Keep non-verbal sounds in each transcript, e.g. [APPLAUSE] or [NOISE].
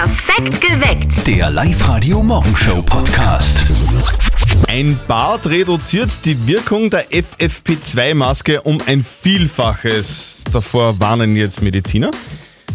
Perfekt geweckt. Der Live-Radio Morgenshow Podcast. Ein Bart reduziert die Wirkung der FFP2-Maske um ein Vielfaches. Davor warnen jetzt Mediziner.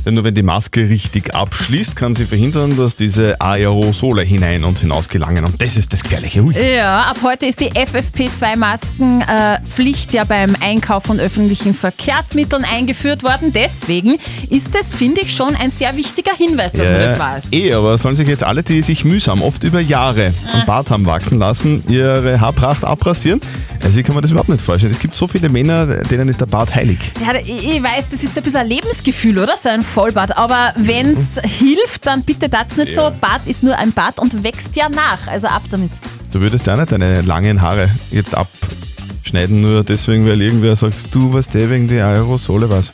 Denn nur wenn die Maske richtig abschließt, kann sie verhindern, dass diese Aerosole hinein und hinaus gelangen. Und das ist das Gefährliche. Ui. Ja, ab heute ist die FFP2-Maskenpflicht ja beim Einkauf von öffentlichen Verkehrsmitteln eingeführt worden. Deswegen ist es, finde ich, schon ein sehr wichtiger Hinweis, dass man das weiß. Eh, aber sollen sich jetzt alle, die sich mühsam, oft über Jahre Ah. am Bart haben wachsen lassen, ihre Haarpracht abrasieren? Also ich kann mir das überhaupt nicht vorstellen. Es gibt so viele Männer, denen ist der Bart heilig. Ja, ich ich weiß, das ist ein bisschen ein Lebensgefühl, oder? So ein Vollbart. Aber wenn es hilft, dann bitte das nicht Ja. so. Bart ist nur ein Bart und wächst ja nach. Also ab damit. Du würdest ja nicht deine langen Haare jetzt abschneiden, nur deswegen, weil irgendwer sagt, du was der wegen der Aerosole was.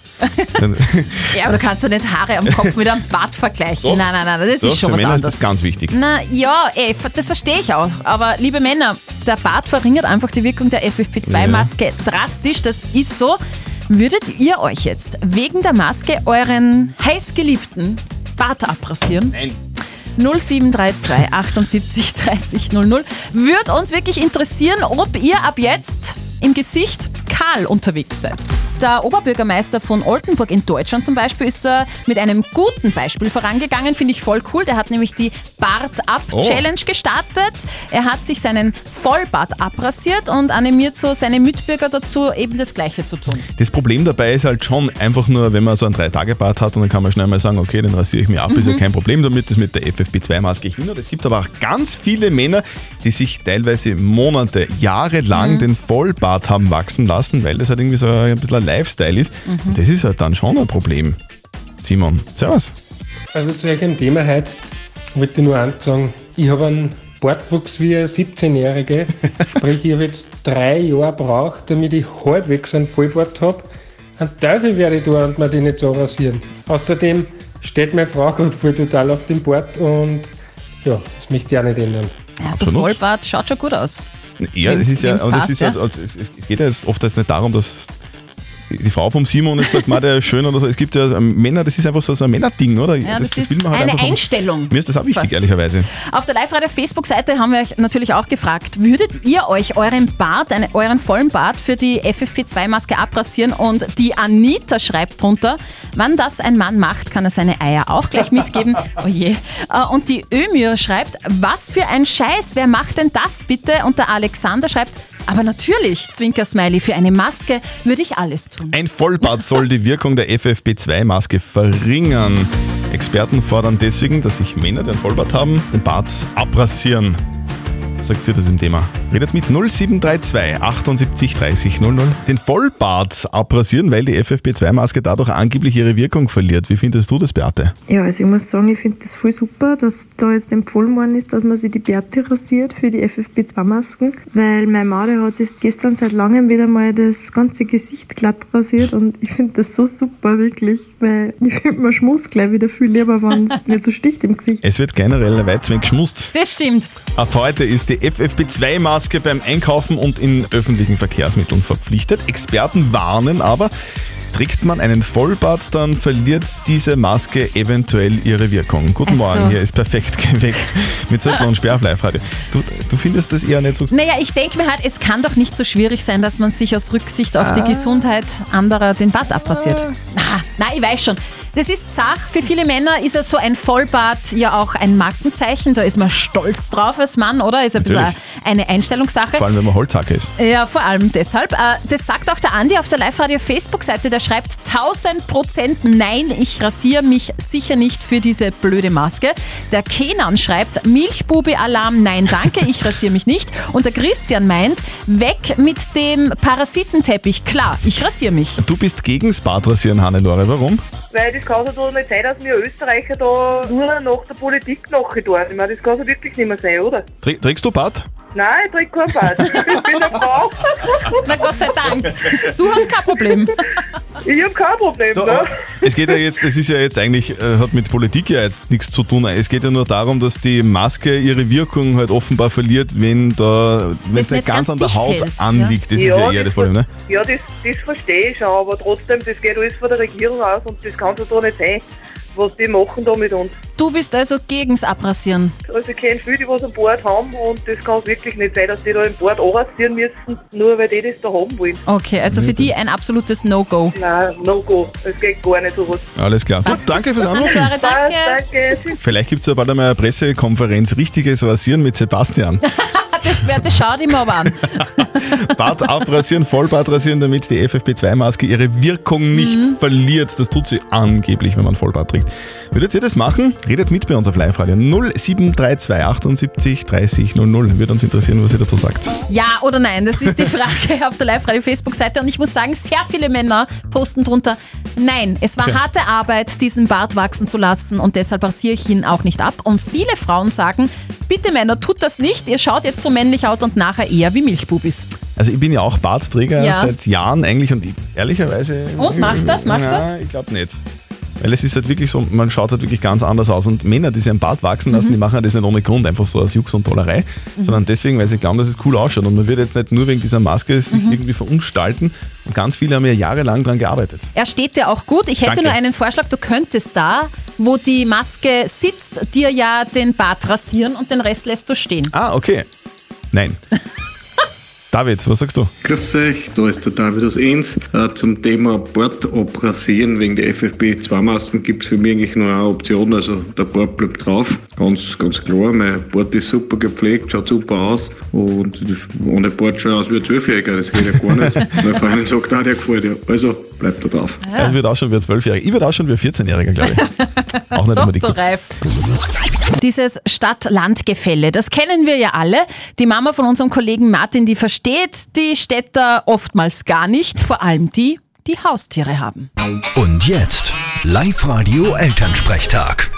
Dann- [LAUGHS] Ja, aber du kannst ja nicht Haare am Kopf mit einem Bart vergleichen. Doch. Nein, nein, nein, das Doch, ist schon für was Männer ist anderes. das ganz wichtig. Na ja, ey, das verstehe ich auch. Aber liebe Männer, der Bart verringert einfach die Wirkung der FFP2-Maske drastisch. Das ist so. Würdet ihr euch jetzt wegen der Maske euren heißgeliebten Bart abrasieren? Nein. 0732 78 30 00. Würde uns wirklich interessieren, ob ihr ab jetzt im Gesicht kahl unterwegs seid. Der Oberbürgermeister von Oldenburg in Deutschland zum Beispiel ist da mit einem guten Beispiel vorangegangen, finde ich voll cool. Der hat nämlich die Bart-Up-Challenge gestartet. Er hat sich seinen Vollbart abrasiert und animiert so seine Mitbürger dazu, eben das Gleiche zu tun. Das Problem dabei ist halt schon einfach nur, wenn man so einen Drei-Tage-Bart hat und dann kann man schnell mal sagen, okay, dann rasiere ich mir ab, ist Mhm. ja kein Problem damit, das mit der FFP2-Maske hindert. Es gibt aber auch ganz viele Männer, die sich teilweise Monate, Jahre Mhm. lang den Vollbart haben wachsen lassen, weil das halt irgendwie so ein bisschen Lifestyle ist. Mhm. Und das ist halt dann schon ein Problem. Simon, servus. Also zu euch ein Thema heute wollte ich nur eins sagen. Ich habe einen Bartwuchs wie ein 17-Jährige. [LAUGHS] Sprich, ich habe jetzt drei Jahre braucht, damit ich halbwegs einen Vollbart habe. Ein Teufel werde ich da und mir den nicht so rasieren. Außerdem steht meine Frau gerade voll total auf dem Bart und ja, das möchte ich auch nicht ändern. Ja, so Absolut. Vollbart schaut schon gut aus. Ja, es ist ja, es, passt, ist ja, ja. es, es es geht ja jetzt oft jetzt nicht darum, dass die Frau vom Simon jetzt sagt, man, der ist schön oder so. Es gibt ja ähm, Männer, das ist einfach so, so ein Männerding, oder? Ja, das, ist will man halt eine. Einstellung. Mir ist das auch wichtig, Fast. ehrlicherweise. Auf der Live-Radio-Facebook-Seite haben wir euch natürlich auch gefragt, würdet ihr euch euren Bart, eine, euren vollen Bart für die FFP2-Maske abrasieren? Und die Anita schreibt drunter, wann das ein Mann macht, kann er seine Eier auch gleich mitgeben. [LAUGHS] Oh je. Äh, Und die Ömir schreibt, was für ein Scheiß, wer macht denn das bitte? Und der Alexander schreibt, aber natürlich, Zwinker-Smiley, für eine Maske würde ich alles tun. Ein Vollbart soll die Wirkung der FFP2-Maske verringern. Experten fordern deswegen, dass sich Männer, die einen Vollbart haben, den Bart abrasieren. Sagt sie das im Thema. Redet mit 0732 78 30 00. Den Vollbart abrasieren, weil die FFP2-Maske dadurch angeblich ihre Wirkung verliert. Wie findest du das, Beate? Ja, also ich muss sagen, ich finde das voll super, dass da jetzt empfohlen worden ist, dass man sich die Bärte rasiert für die FFP2-Masken, weil meine Made hat sich gestern seit langem wieder mal das ganze Gesicht glatt rasiert und ich finde das so super, wirklich, weil ich finde, man schmust gleich wieder viel lieber, wenn es nicht [LAUGHS] so sticht im Gesicht. Es wird generell ein Weitzweck geschmust. Das stimmt. Ab heute ist die FFP2-Maske beim Einkaufen und in öffentlichen Verkehrsmitteln verpflichtet. Experten warnen aber, trägt man einen Vollbart, dann verliert diese Maske eventuell ihre Wirkung. Guten Also- Morgen, hier ist perfekt [LAUGHS] geweckt mit Zettel und Sperr auf Live-Radio. Du, du findest das eher nicht so... Naja, ich denke mir halt, es kann doch nicht so schwierig sein, dass man sich aus Rücksicht auf Ah. die Gesundheit anderer den Bart abrasiert. Na, na, ich weiß schon. Das ist Sach. Für viele Männer ist ja so ein Vollbart ja auch ein Markenzeichen. Da ist man stolz drauf als Mann, oder? Ist ein bisschen Natürlich. eine Einstellungssache. Vor allem, wenn man Holzhacke ist. Ja, vor allem deshalb. Äh, Das sagt auch der Andi auf der Live-Radio-Facebook-Seite. Der schreibt 1000 Prozent Nein, ich rasiere mich sicher nicht für diese blöde Maske. Der Kenan schreibt Milchbubi-Alarm, nein danke, ich rasiere mich nicht. Und der Christian meint, weg mit dem Parasitenteppich. Klar, ich rasiere mich. Du bist gegens Bartrasieren, Hannelore. Warum? Weil das kann doch nicht sein, dass wir Österreicher da nur nach der Politik nachher tun. Ich meine, das kann so wirklich nicht mehr sein, oder? Trä- Trägst du Bart? Nein, ich trinke keinen Bad. Ich bin eine Frau. Na Gott sei Dank. Du hast kein Problem. Ich habe kein Problem, Da, ne? es geht ja jetzt, das ist ja jetzt eigentlich, äh, hat mit Politik ja jetzt nichts zu tun. Es geht ja nur darum, dass die Maske ihre Wirkung halt offenbar verliert, wenn da, wenn es nicht ganz, an der Haut hält, anliegt. Das ist ja eher das Problem, ne? Ja, das, das verstehe ich schon, aber trotzdem, das geht alles von der Regierung aus und das kann so doch nicht sein, was die machen da mit uns. Du bist also gegens Abrasieren. Also ich kenne viele, die was einen Bart haben und das kann wirklich nicht sein, dass die da im Bart anrasieren müssen, nur weil die das da haben wollen. Okay, also für die ein absolutes No-Go. Nein, no go. Es geht gar nicht sowas. Alles klar. Gut, danke fürs Anrufen. Danke. Danke. Vielleicht gibt es ja bald einmal eine Pressekonferenz, richtiges Rasieren mit Sebastian. [LAUGHS] Das schaut ihm aber an. [LAUGHS] Bart abrasieren, Vollbart rasieren, damit die FFP2-Maske ihre Wirkung nicht Mhm. verliert. Das tut sie angeblich, wenn man Vollbart trägt. Würdet ihr das machen? Redet mit bei uns auf Live-Radio 0732 78 30 00. Würde uns interessieren, was ihr dazu sagt. Ja oder nein, das ist die Frage auf der Live-Radio-Facebook-Seite. Und ich muss sagen, sehr viele Männer posten drunter, nein, es war Okay. harte Arbeit, diesen Bart wachsen zu lassen und deshalb rasiere ich ihn auch nicht ab. Und viele Frauen sagen, bitte Männer, tut das nicht, ihr schaut jetzt so männlich aus und nachher eher wie Milchbubis. Also ich bin ja auch Bartträger Ja. seit Jahren eigentlich und ich, ehrlicherweise... Und, machst das? Machst ja, das? ich glaube nicht. Weil es ist halt wirklich so, man schaut halt wirklich ganz anders aus. Und Männer, die sich einen Bart wachsen lassen, Mhm. die machen ja das nicht ohne Grund, einfach so aus Jux und Tollerei, sondern deswegen, weil sie glauben, dass es cool ausschaut. Und man wird jetzt nicht nur wegen dieser Maske sich Mhm. irgendwie verunstalten. Und ganz viele haben ja jahrelang daran gearbeitet. Er steht dir auch gut. Ich hätte Danke. nur einen Vorschlag, du könntest da, wo die Maske sitzt, dir ja den Bart rasieren und den Rest lässt du stehen. Ah, okay. Nein. David, was sagst du? Grüß euch, da ist der David aus Enns. Äh, zum Thema Bart abrasieren wegen der FFP2-Masken gibt es für mich eigentlich nur eine Option, also der Bart bleibt drauf. Ganz, ganz klar, mein Bart ist super gepflegt, schaut super aus und ohne Bart schaut aus wie ein Zwölfjähriger, das geht ja gar nicht. [LAUGHS] Meine Freundin sagt auch, der gefällt dir, also bleibt da drauf. Er wird auch schon wie ein Zwölfjähriger. Ich würde auch schon wie ein 14-Jähriger, glaube ich. [LAUGHS] Auch nicht Doch unbedingt. so reif. Dieses Stadt-Land-Gefälle, das kennen wir ja alle. Die Mama von unserem Kollegen Martin, die versteht die Städter oftmals gar nicht, vor allem die, die Haustiere haben. Und jetzt Live-Radio Elternsprechtag.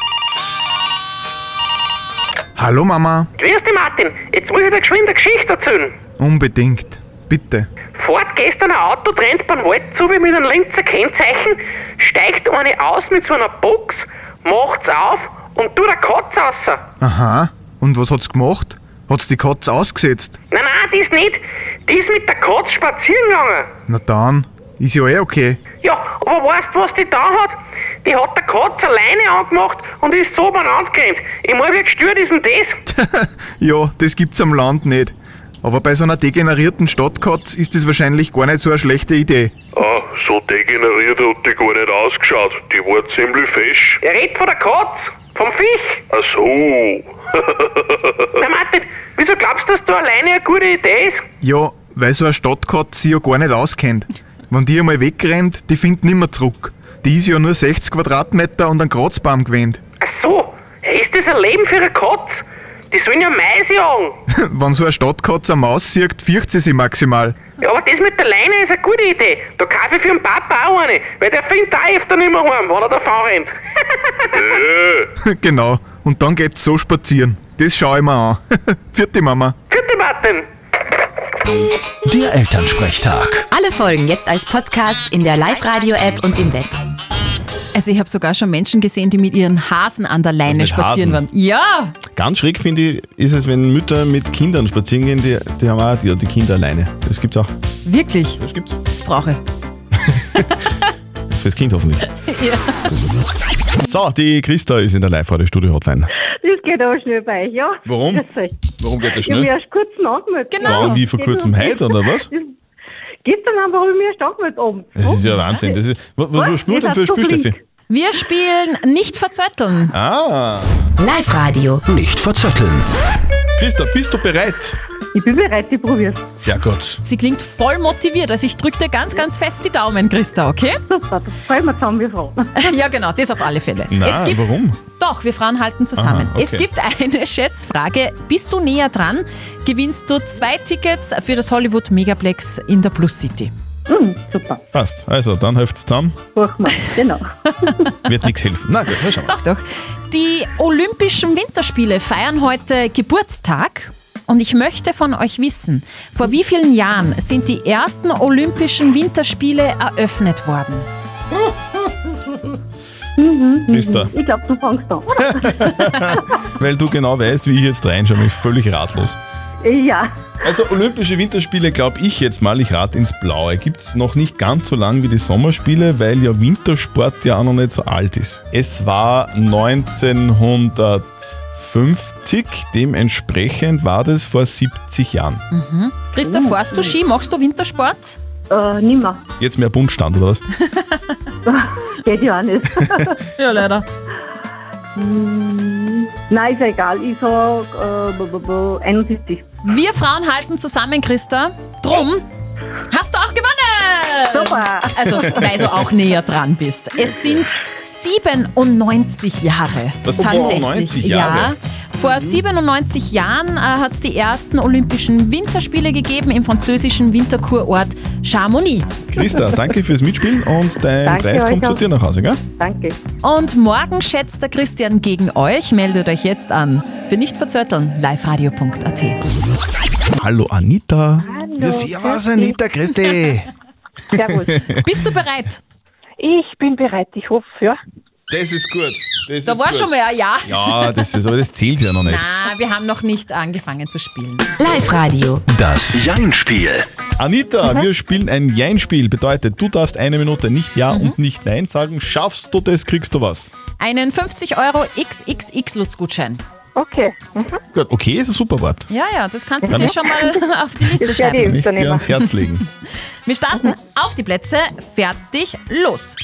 Hallo Mama, Grüß dich, Martin. Jetzt muss ich dir geschwind eine Geschichte erzählen. unbedingt. Bitte. Fährt gestern ein Auto, trennt beim Wald zu wie mit einem Linzer Kennzeichen, steigt eine aus mit so einer Box, macht's auf und tut eine Katze raus. Aha. Und was hat's gemacht? Hat's die Katze ausgesetzt? Nein, nein, die ist nicht. Die ist mit der Katze spazieren gegangen. Na dann, ist ja eh okay. Ja, aber weißt du, was die da hat? Die hat der Katze alleine angemacht und ist so beieinander gerannt. Ich meine, wie gestört ist denn das? [LAUGHS] Ja, das gibt's am Land nicht. Aber bei so einer degenerierten Stadtkatze ist das wahrscheinlich gar nicht so eine schlechte Idee. Ah, so degeneriert hat die gar nicht ausgeschaut. Die war ziemlich fesch. Er redet von der Katze, vom Fisch. Ach so. [LAUGHS] Na Martin, wieso glaubst du, dass da alleine eine gute Idee ist? Ja, weil so eine Stadtkatze sich ja gar nicht auskennt. Wenn die einmal wegrennt, die findet nimmer zurück. Die ist ja nur 60 Quadratmeter und ein Kratzbaum gewöhnt. Ach so, ist das ein Leben für eine Katze? Die sollen ja Mais jagen. [LAUGHS] Wenn so eine Stadtkatze eine Maus sieht, fürcht sie sich maximal. Ja, aber das mit der Leine ist eine gute Idee. Da kaufe ich für den Papa auch eine, weil der findet auch öfter nicht mehr heim, wenn er davon rennt. [LAUGHS] genau. Und dann geht's so spazieren. Das schaue ich mir an. [LAUGHS] Vierte Mama. Gute Martin. Der Elternsprechtag. Alle Folgen jetzt als Podcast in der Live-Radio-App und im Web. Also ich habe sogar schon Menschen gesehen, die mit ihren Hasen an der Leine mit spazieren Hasen? waren. Ja, Ganz schräg finde ich, ist es, wenn Mütter mit Kindern spazieren gehen, die, die haben auch die, die Kinder alleine. Das gibt's auch. wirklich. Das gibt's. Das brauche ich. [LAUGHS] Fürs Kind hoffentlich. [LAUGHS] Ja. So, die Christa ist in der Live-Radio-Studio-Hotline. Das geht aber schnell bei euch, ja. Warum? Warum geht das Ich habe mich schnell? erst kurz angemeldet. Genau. Ja, wie vor kurzem heute, oder was? Gestern haben wir mich erst angemeldet oben. Das ist ja Wahnsinn. Das ist, was, was, was spielt denn für ein Spiel, Steffi? Wir spielen nicht verzötteln. Ah, Live-Radio. Nicht verzetteln. Christa, bist du bereit? Ich bin bereit, ich probier's. Sehr gut. Sie klingt voll motiviert. Also ich drücke dir ganz, ganz fest die Daumen, Christa, okay? Super, das fallen wir zusammen wie Frauen. [LAUGHS] Ja, genau, das auf alle Fälle. Na, warum? Doch, wir Frauen halten zusammen. Aha, okay. Es gibt eine [LAUGHS] Schätzfrage. Bist du näher dran, gewinnst du zwei Tickets für das Hollywood Megaplex in der Plus City. Hm, super, Passt. Also, dann helft's zusammen. machen wir. Genau. [LAUGHS] Wird nichts helfen. Na gut, na schauen wir. Doch, doch. Die Olympischen Winterspiele feiern heute Geburtstag. Und ich möchte von euch wissen, vor wie vielen Jahren sind die ersten Olympischen Winterspiele eröffnet worden? Christa, Ich glaube, du fängst an. [LAUGHS] weil du genau weißt, wie ich jetzt reinschaue, bin ich völlig ratlos. Ja. Also Olympische Winterspiele glaube ich jetzt mal, ich rate ins Blaue. Gibt es noch nicht ganz so lang wie die Sommerspiele, weil ja Wintersport ja auch noch nicht so alt ist. Es war 1950, dementsprechend war das vor 70 Jahren. Mhm. Christa, fährst du Ski? Machst du Wintersport? Äh, nimmer. Jetzt mehr Bundstand oder was? [LAUGHS] Geht ja auch nicht. [LAUGHS] ja, leider. Hm, Nein, ist ja egal. Ich sag äh, b- b- b- 71. Wir Frauen halten zusammen, Christa. Drum hast du auch gewonnen! Super! Also, weil du auch näher dran bist. Es sind 97 Jahre. Was, 97 Jahre? Ja. Vor 97 Jahren äh, hat es die ersten Olympischen Winterspiele gegeben im französischen Winterkurort Chamonix. Christa, danke fürs Mitspielen und dein Danke Preis kommt zu dir nach Hause, gell? Danke. Und morgen schätzt der Christian gegen euch. Meldet euch jetzt an. Für nicht verzötteln, liveradio.at. Hallo Anita. Hallo. Ja, servus, Anita, grüß dich. [LAUGHS] Servus. Bist du bereit? Ich bin bereit. Ich hoffe, ja. Das ist gut. Das Da ist war gut. schon mal ein Ja. Ja, das ist, aber das zählt ja noch nicht. Na, wir haben noch nicht angefangen zu spielen. Live-Radio. Das Jein-Spiel. Anita, wir spielen ein Jein-Spiel. Bedeutet, du darfst eine Minute nicht Ja und nicht Nein sagen. Schaffst du das, kriegst du was. Einen 50 Euro XXX-Lutz-Gutschein. Okay. Mhm. Gut, okay, ist ein super Wort. Ja, ja, das kannst du dir ich- schon mal [LAUGHS] auf die Liste schreiben. Nicht dir ans Herz legen. [LAUGHS] Wir starten auf die Plätze. Fertig, los.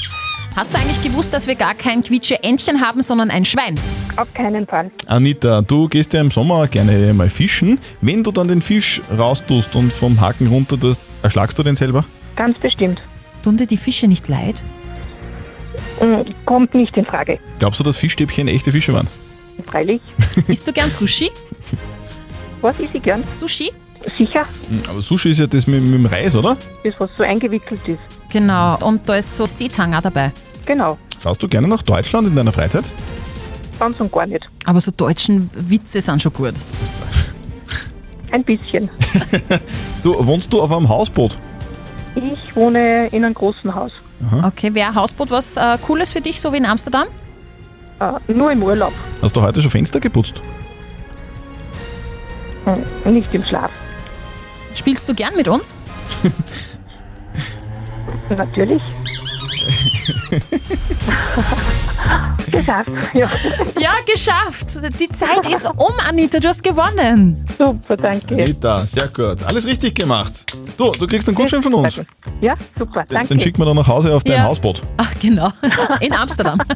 Hast du eigentlich gewusst, dass wir gar kein Quietsche-Entchen haben, sondern ein Schwein? Auf keinen Fall. Anita, du gehst ja im Sommer gerne mal fischen. Wenn du dann den Fisch raustust und vom Haken runter tust, erschlagst du den selber? Ganz bestimmt. Tun dir die Fische nicht leid? Mm, Kommt nicht in Frage. Glaubst du, dass Fischstäbchen echte Fische waren? Freilich. [LAUGHS] Isst du gern Sushi? Was ist ich gern? Sushi? Sicher. Hm, Aber Sushi ist ja das mit, mit dem Reis, oder? Das, was so eingewickelt ist. Genau, und da ist so Seetang auch dabei. Genau. Fahrst du gerne nach Deutschland in deiner Freizeit? Ganz und gar nicht. Aber so deutschen Witze sind schon gut. [LAUGHS] Ein bisschen. [LAUGHS] Du, wohnst du auf einem Hausboot? Ich wohne in einem großen Haus. Okay, wäre Hausboot was äh, Cooles für dich, so wie in Amsterdam? Äh, nur im Urlaub. Hast du heute schon Fenster geputzt? Hm, Nicht im Schlaf. Spielst du gern mit uns? [LAUGHS] Natürlich. [LAUGHS] Geschafft. Ja. Ja, geschafft. Die Zeit ist um, Anita. Du hast gewonnen. Super, danke. Anita, sehr gut. Alles richtig gemacht. Du, du kriegst einen Gutschein von uns. Ja, super, danke. Den schicken wir dann nach Hause auf dein Ja. Hausboot. Ach, genau. In Amsterdam. [LAUGHS]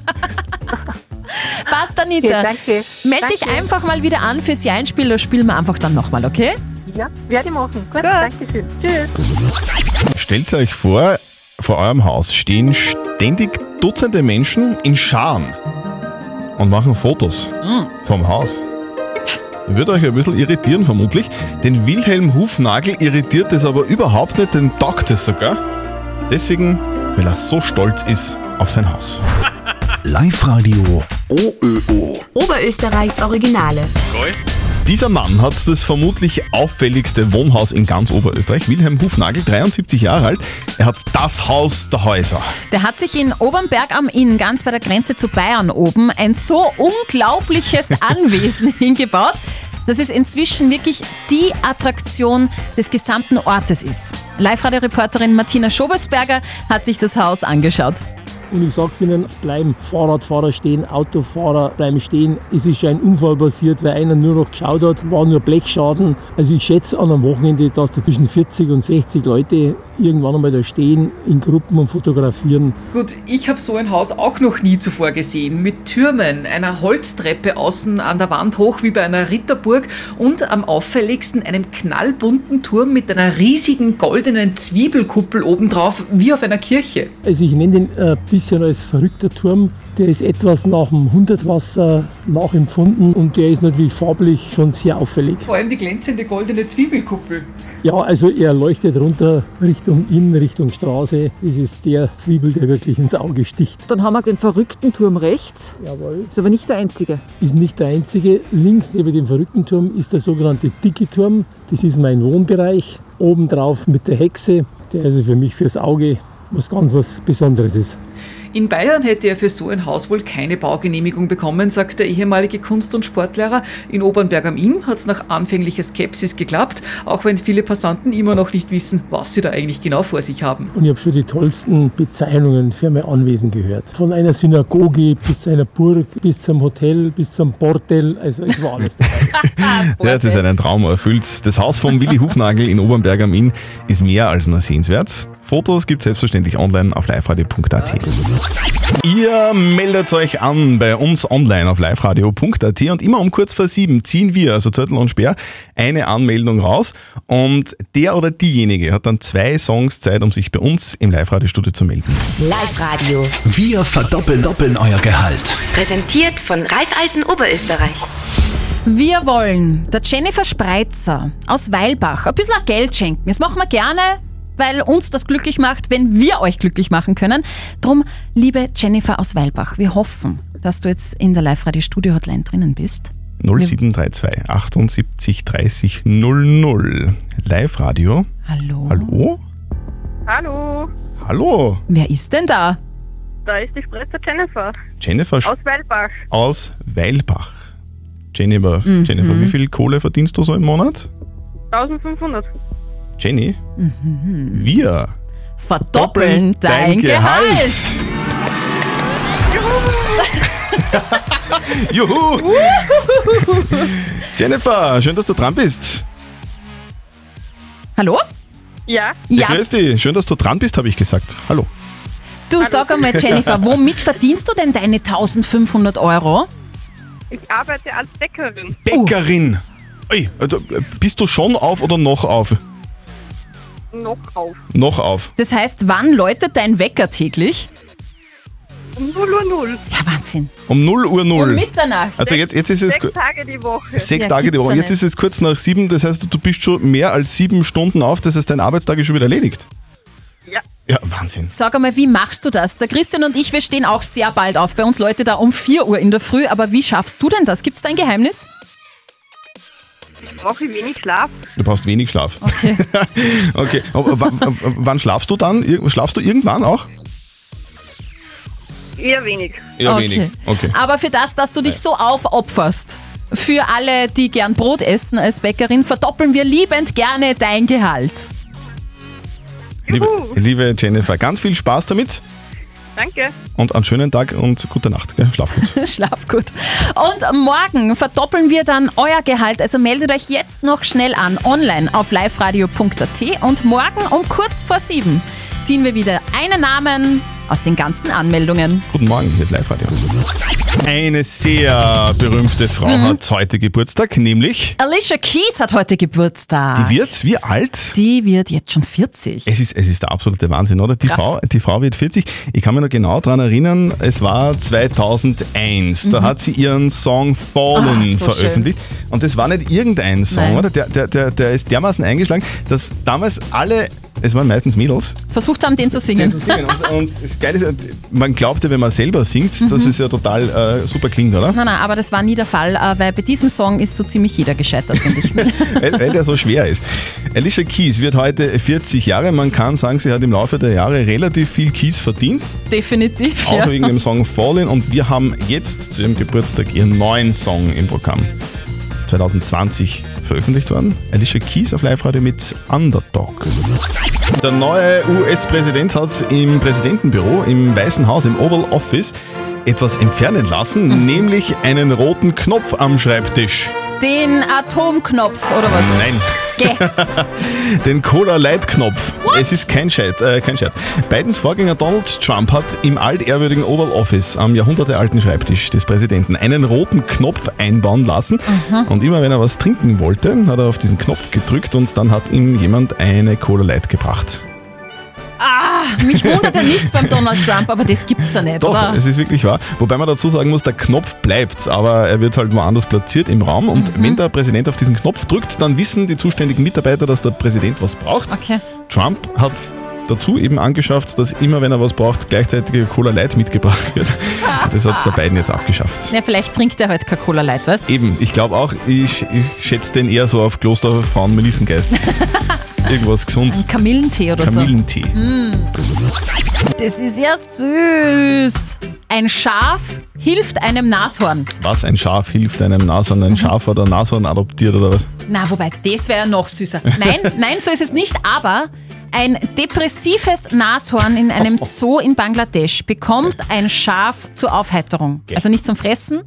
[LAUGHS] Passt, Anita. Okay, danke. Meld dich Danke. einfach mal wieder an fürs Jeinspiel. Das spielen wir einfach dann nochmal, okay? Ja, werde ich machen. Gut, danke schön. Tschüss. Stellt euch vor, vor eurem Haus stehen ständig Dutzende Menschen in Scharen und machen Fotos vom Haus. Würde euch ein bisschen irritieren, vermutlich. Den Wilhelm Hufnagel irritiert es aber überhaupt nicht, den taugt es sogar. Deswegen, weil er so stolz ist auf sein Haus. Live-Radio OÖO. Oberösterreichs Originale. Dieser Mann hat das vermutlich auffälligste Wohnhaus in ganz Oberösterreich. Wilhelm Hufnagel, 73 Jahre alt. Er hat das Haus der Häuser. Der hat sich in Obernberg am Inn, ganz bei der Grenze zu Bayern oben, ein so unglaubliches [LAUGHS] Anwesen hingebaut, dass es inzwischen wirklich die Attraktion des gesamten Ortes ist. Live-Radio-Reporterin Martina Schobesberger hat sich das Haus angeschaut. Und ich sag's Ihnen, bleiben Fahrradfahrer stehen, Autofahrer bleiben stehen. Es ist ein Unfall passiert, weil einer nur noch geschaut hat, war nur Blechschaden. Also ich schätze an einem Wochenende, dass da zwischen 40 und 60 Leute irgendwann einmal da stehen in Gruppen und fotografieren. Gut, ich habe so ein Haus auch noch nie zuvor gesehen. Mit Türmen, einer Holztreppe außen an der Wand hoch wie bei einer Ritterburg und am auffälligsten einem knallbunten Turm mit einer riesigen goldenen Zwiebelkuppel obendrauf, wie auf einer Kirche. Also ich nenne den ein bisschen als verrückter Turm. Der ist etwas nach dem Hundertwasser nachempfunden und der ist natürlich farblich schon sehr auffällig. Vor allem die glänzende goldene Zwiebelkuppel. Ja, also er leuchtet runter Richtung Inn, Richtung Straße. Das ist der Zwiebel, der wirklich ins Auge sticht. Dann haben wir den verrückten Turm rechts. Jawohl. Ist aber nicht der einzige. Ist nicht der einzige. Links neben dem verrückten Turm ist der sogenannte dicke Turm. Das ist mein Wohnbereich. Obendrauf mit der Hexe, der also für mich fürs Auge was ganz was Besonderes ist. In Bayern hätte er für so ein Haus wohl keine Baugenehmigung bekommen, sagt der ehemalige Kunst- und Sportlehrer. In Obernberg am Inn hat es nach anfänglicher Skepsis geklappt, auch wenn viele Passanten immer noch nicht wissen, was sie da eigentlich genau vor sich haben. Und ich habe schon die tollsten Bezeichnungen für mein Anwesen gehört. Von einer Synagoge bis zu einer Burg, bis zum Hotel, bis zum Bordell. Also es war alles dabei. [LAUGHS] Ja, das ist ein Traum erfüllt. Das Haus von Willi Hufnagel in Obernberg am Inn ist mehr als nur sehenswert. Fotos gibt es selbstverständlich online auf liveradio.at. Ihr meldet euch an bei uns online auf liveradio.at und immer um kurz vor sieben ziehen wir, also Zettel und Sperr, eine Anmeldung raus und der oder diejenige hat dann zwei Songs Zeit, um sich bei uns im Live-Radio-Studio zu melden. Live-Radio. Wir verdoppeln doppeln euer Gehalt. Präsentiert von Raiffeisen Oberösterreich. Wir wollen der Jennifer Spreitzer aus Weilbach ein bisschen Geld schenken. Das machen wir gerne, weil uns das glücklich macht, wenn wir euch glücklich machen können. Drum, liebe Jennifer aus Weilbach, wir hoffen, dass du jetzt in der Live-Radio-Studio-Hotline drinnen bist. 0732 78 30 00. Live-Radio. Hallo. Hallo? Hallo, Hallo? Wer ist denn da? da ist die Spritzer Jennifer Jennifer Sch- aus Weilbach. aus Weilbach. Jennifer, Mhm. Jennifer, wie viel Kohle verdienst du so im Monat? 1500. Jenny, Mhm. wir Verdoppeln dein, Gehalt. [LAUGHS] Juhu! Jennifer, schön, dass du dran bist. Hallo? Ja, Ja, Grüß dich. Schön, dass du dran bist, habe ich gesagt. Hallo. du sag einmal, Jennifer, womit verdienst du denn deine 1500 Euro? ich arbeite als Bäckerin. Bäckerin. Ui, also, bist du schon auf oder noch auf? Noch auf. Noch auf. Das heißt, wann läutet dein Wecker täglich? Um 0 Uhr 0. Ja, Wahnsinn. Um 0 Uhr 0. Um Mitternacht. Also jetzt, jetzt ist es Sechs Tage die Woche. sechs Ja, Tage die Woche. Jetzt ist es kurz nach sieben, das heißt, du bist schon mehr als sieben Stunden auf, das heißt, dein Arbeitstag ist schon wieder erledigt. Ja. Ja, Wahnsinn. Sag einmal, wie machst du das? Der Christian und ich, wir stehen auch sehr bald auf. Bei uns Leute da um 4 Uhr in der Früh. Aber wie schaffst du denn das? Gibt's da ein Geheimnis? Brauche ich wenig Schlaf. Du brauchst wenig Schlaf. Okay. [LAUGHS] okay. Aber w- w- wann schlafst du dann? Schlafst du irgendwann auch? Eher wenig. Eher okay. wenig. Okay. Aber für das, dass du dich so aufopferst, für alle, die gern Brot essen als Bäckerin, verdoppeln wir liebend gerne dein Gehalt. Liebe, liebe Jennifer, ganz viel Spaß damit Danke. und einen schönen Tag und gute Nacht. Gell? Schlaf gut. [LAUGHS] Schlaf gut. Und morgen verdoppeln wir dann euer Gehalt. Also meldet euch jetzt noch schnell an, online auf liveradio.at. Und morgen um kurz vor sieben ziehen wir wieder einen Namen aus den ganzen Anmeldungen. Guten Morgen, hier ist Live-Radio. Eine sehr berühmte Frau Mhm. hat heute Geburtstag, nämlich Alicia Keys hat heute Geburtstag. die wird wie alt? Die wird jetzt schon 40. Es ist, es ist der absolute Wahnsinn, oder? Die Krass. Frau, die Frau wird 40. Ich kann mich noch genau daran erinnern, es war 2001. Da Mhm. hat sie ihren Song Fallen Ah, so veröffentlicht. Und das war nicht irgendein Song, Nein. oder? Der, der, der, der ist dermaßen eingeschlagen, dass damals alle, es waren meistens Mädels, Versucht haben, den zu singen. und, und das Geile ist, man glaubte, wenn man selber singt, Mhm. dass es ja total äh, super klingt, oder? Nein, nein, aber das war nie der Fall, äh, weil bei diesem Song ist so ziemlich jeder gescheitert, finde ich. [LAUGHS] weil, weil der so schwer ist. Alicia Keys wird heute 40 Jahre. Man kann sagen, sie hat im Laufe der Jahre relativ viel Keys verdient. Definitiv. Auch ja. wegen dem Song Fallen. Und wir haben jetzt zu ihrem Geburtstag ihren neuen Song im Programm. 2020 veröffentlicht worden. Alicia Keys auf Live-Radio mit Underdog. Der neue US-Präsident hat im Präsidentenbüro im Weißen Haus, im Oval Office, etwas entfernen lassen, Mhm. nämlich einen roten Knopf am Schreibtisch. Den Atomknopf oder was? Nein. Geh. [LAUGHS] Den Cola Light Knopf. Es ist kein Scherz, äh, kein Scherz. Bidens Vorgänger Donald Trump hat im altehrwürdigen Oval Office am jahrhundertealten Schreibtisch des Präsidenten einen roten Knopf einbauen lassen. Und immer wenn er was trinken wollte, hat er auf diesen Knopf gedrückt und dann hat ihm jemand eine Cola Light gebracht. Ah, mich wundert ja nichts beim Donald Trump, aber das gibt's ja nicht, Doch, oder? es ist wirklich wahr. Wobei man dazu sagen muss, der Knopf bleibt, aber er wird halt woanders platziert im Raum. Und Mhm. wenn der Präsident auf diesen Knopf drückt, dann wissen die zuständigen Mitarbeiter, dass der Präsident was braucht. Okay. Trump hat dazu eben angeschafft, dass immer, wenn er was braucht, gleichzeitig Cola Light mitgebracht wird. [LAUGHS] Das hat der Biden jetzt abgeschafft. Ja, vielleicht trinkt er heute Coca-Cola Light, weißt Eben, ich glaube auch, ich, ich schätze den eher so auf Klosterfrauen Melissengeist. [LAUGHS] irgendwas Gesundes. Kamillentee oder Kamillentee. so. Mm. Das ist ja süß. Ein Schaf hilft einem Nashorn. Was, ein Schaf hilft einem Nashorn? Mhm. Ein Schaf hat ein Nashorn adoptiert oder was? Na, wobei, das wäre ja noch süßer. Nein, [LAUGHS] nein, so ist es nicht, aber ein depressives Nashorn in einem [LAUGHS] Zoo in Bangladesch bekommt ein Schaf zur Aufheiterung. Also nicht zum Fressen,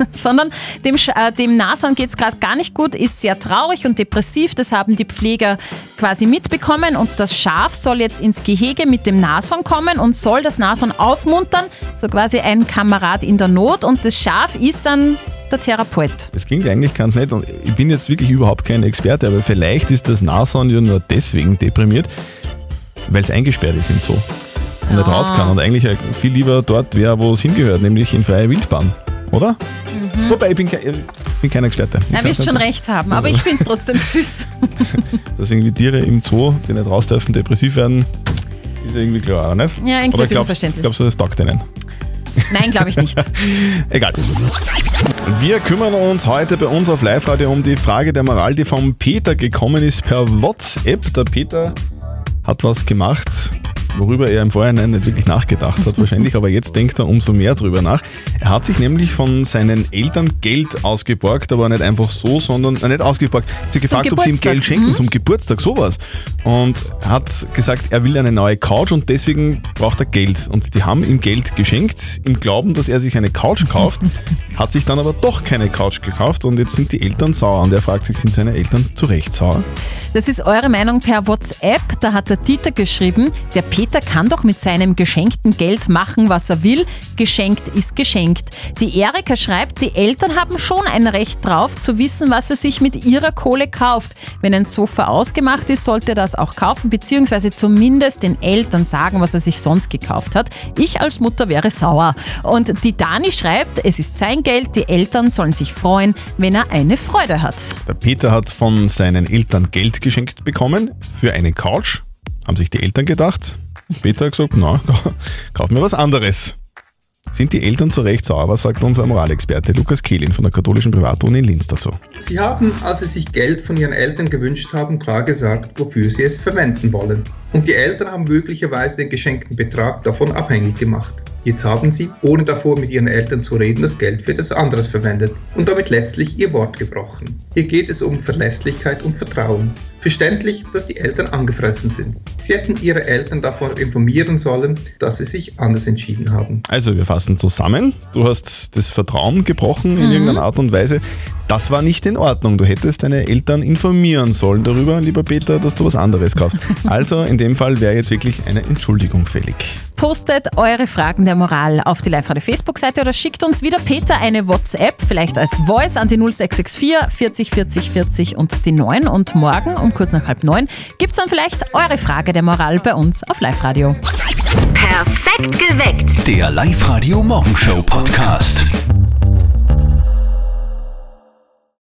[LAUGHS] sondern dem, äh, dem Nashorn geht es gerade gar nicht gut, ist sehr traurig und depressiv. Das haben die Pfleger quasi mitbekommen und das Schaf soll jetzt ins Gehege mit dem Nashorn kommen und soll das Nashorn aufmuntern, so quasi ein Kamerad in der Not und das Schaf ist dann der Therapeut. Das klingt eigentlich ganz nett und ich bin jetzt wirklich überhaupt kein Experte, aber vielleicht ist das Nashorn ja nur deswegen deprimiert, weil es eingesperrt ist im Zoo und nicht Ja. raus kann und eigentlich ja viel lieber dort wäre, wo es hingehört, nämlich in freie Wildbahn, oder? Wobei, ich bin, kein, ich bin kein Experte. Ich Na, wirst schon sagen. recht haben, aber ich [LAUGHS] finde es trotzdem süß. [LAUGHS] Dass irgendwie Tiere im Zoo, die nicht raus dürfen, depressiv werden, ist ja irgendwie klar, oder nicht? Ja, irgendwie oder glaubst, verständlich. glaubst du, das taugt denen? Nein, glaube ich nicht. [LAUGHS] Egal. Wir kümmern uns heute bei uns auf Live-Radio um die Frage der Moral, die vom Peter gekommen ist per WhatsApp. Der Peter hat was gemacht, worüber er im Vorhinein nicht wirklich nachgedacht hat, wahrscheinlich, aber jetzt denkt er umso mehr drüber nach. Er hat sich nämlich von seinen Eltern Geld ausgeborgt, aber nicht einfach so, sondern äh, nicht ausgeborgt. Sie hat gefragt, ob sie ihm. Geld schenken Mhm. zum Geburtstag, sowas. Und hat gesagt, er will eine neue Couch und deswegen braucht er Geld. Und die haben ihm Geld geschenkt, im Glauben, dass er sich eine Couch kauft, hat sich dann aber doch keine Couch gekauft und jetzt sind die Eltern sauer. Und er fragt sich, sind seine Eltern zu Recht sauer? Das ist eure Meinung per WhatsApp. Da hat der Dieter geschrieben, der Peter kann doch mit seinem geschenkten Geld machen, was er will. Geschenkt ist geschenkt. Die Erika schreibt, die Eltern haben schon ein Recht drauf, zu wissen, was er sich mit ihrer Kohle kauft. Wenn ein Sofa ausgemacht ist, sollte er das auch kaufen, beziehungsweise zumindest den Eltern sagen, was er sich sonst gekauft hat. Ich als Mutter wäre sauer. Und die Dani schreibt, es ist sein Geld, die Eltern sollen sich freuen, wenn er eine Freude hat. Der Peter hat von seinen Eltern Geld geschenkt bekommen für eine Couch. Haben sich die Eltern gedacht. Peter hat gesagt, na, [LAUGHS] kauf mir was anderes. Sind die Eltern zu Recht sauer? Sagt unser Moralexperte Lukas Kehlin von der katholischen Privatuni in Linz dazu? Sie haben, als sie sich Geld von ihren Eltern gewünscht haben, klar gesagt, wofür sie es verwenden wollen. Und die Eltern haben möglicherweise den geschenkten Betrag davon abhängig gemacht. Jetzt haben sie, ohne davor mit ihren Eltern zu reden, das Geld für etwas anderes verwendet und damit letztlich ihr Wort gebrochen. Hier geht es um Verlässlichkeit und Vertrauen. Verständlich, dass die Eltern angefressen sind. Sie hätten ihre Eltern davon informieren sollen, dass sie sich anders entschieden haben. Also, wir fassen zusammen. Du hast das Vertrauen gebrochen in Mhm. irgendeiner Art und Weise. Das war nicht in Ordnung. Du hättest deine Eltern informieren sollen darüber, lieber Peter, dass du was anderes kaufst. [LAUGHS] Also, in dem Fall wäre jetzt wirklich eine Entschuldigung fällig. Postet eure Fragen der Moral auf die Live-Radio Facebook-Seite oder schickt uns wieder Peter eine WhatsApp, vielleicht als Voice an die 0664 40 40 40 und die 9. Und morgen um kurz nach halb neun gibt es dann vielleicht eure Frage der Moral bei uns auf Live-Radio. Perfekt geweckt. Der Live-Radio Morgenshow Podcast.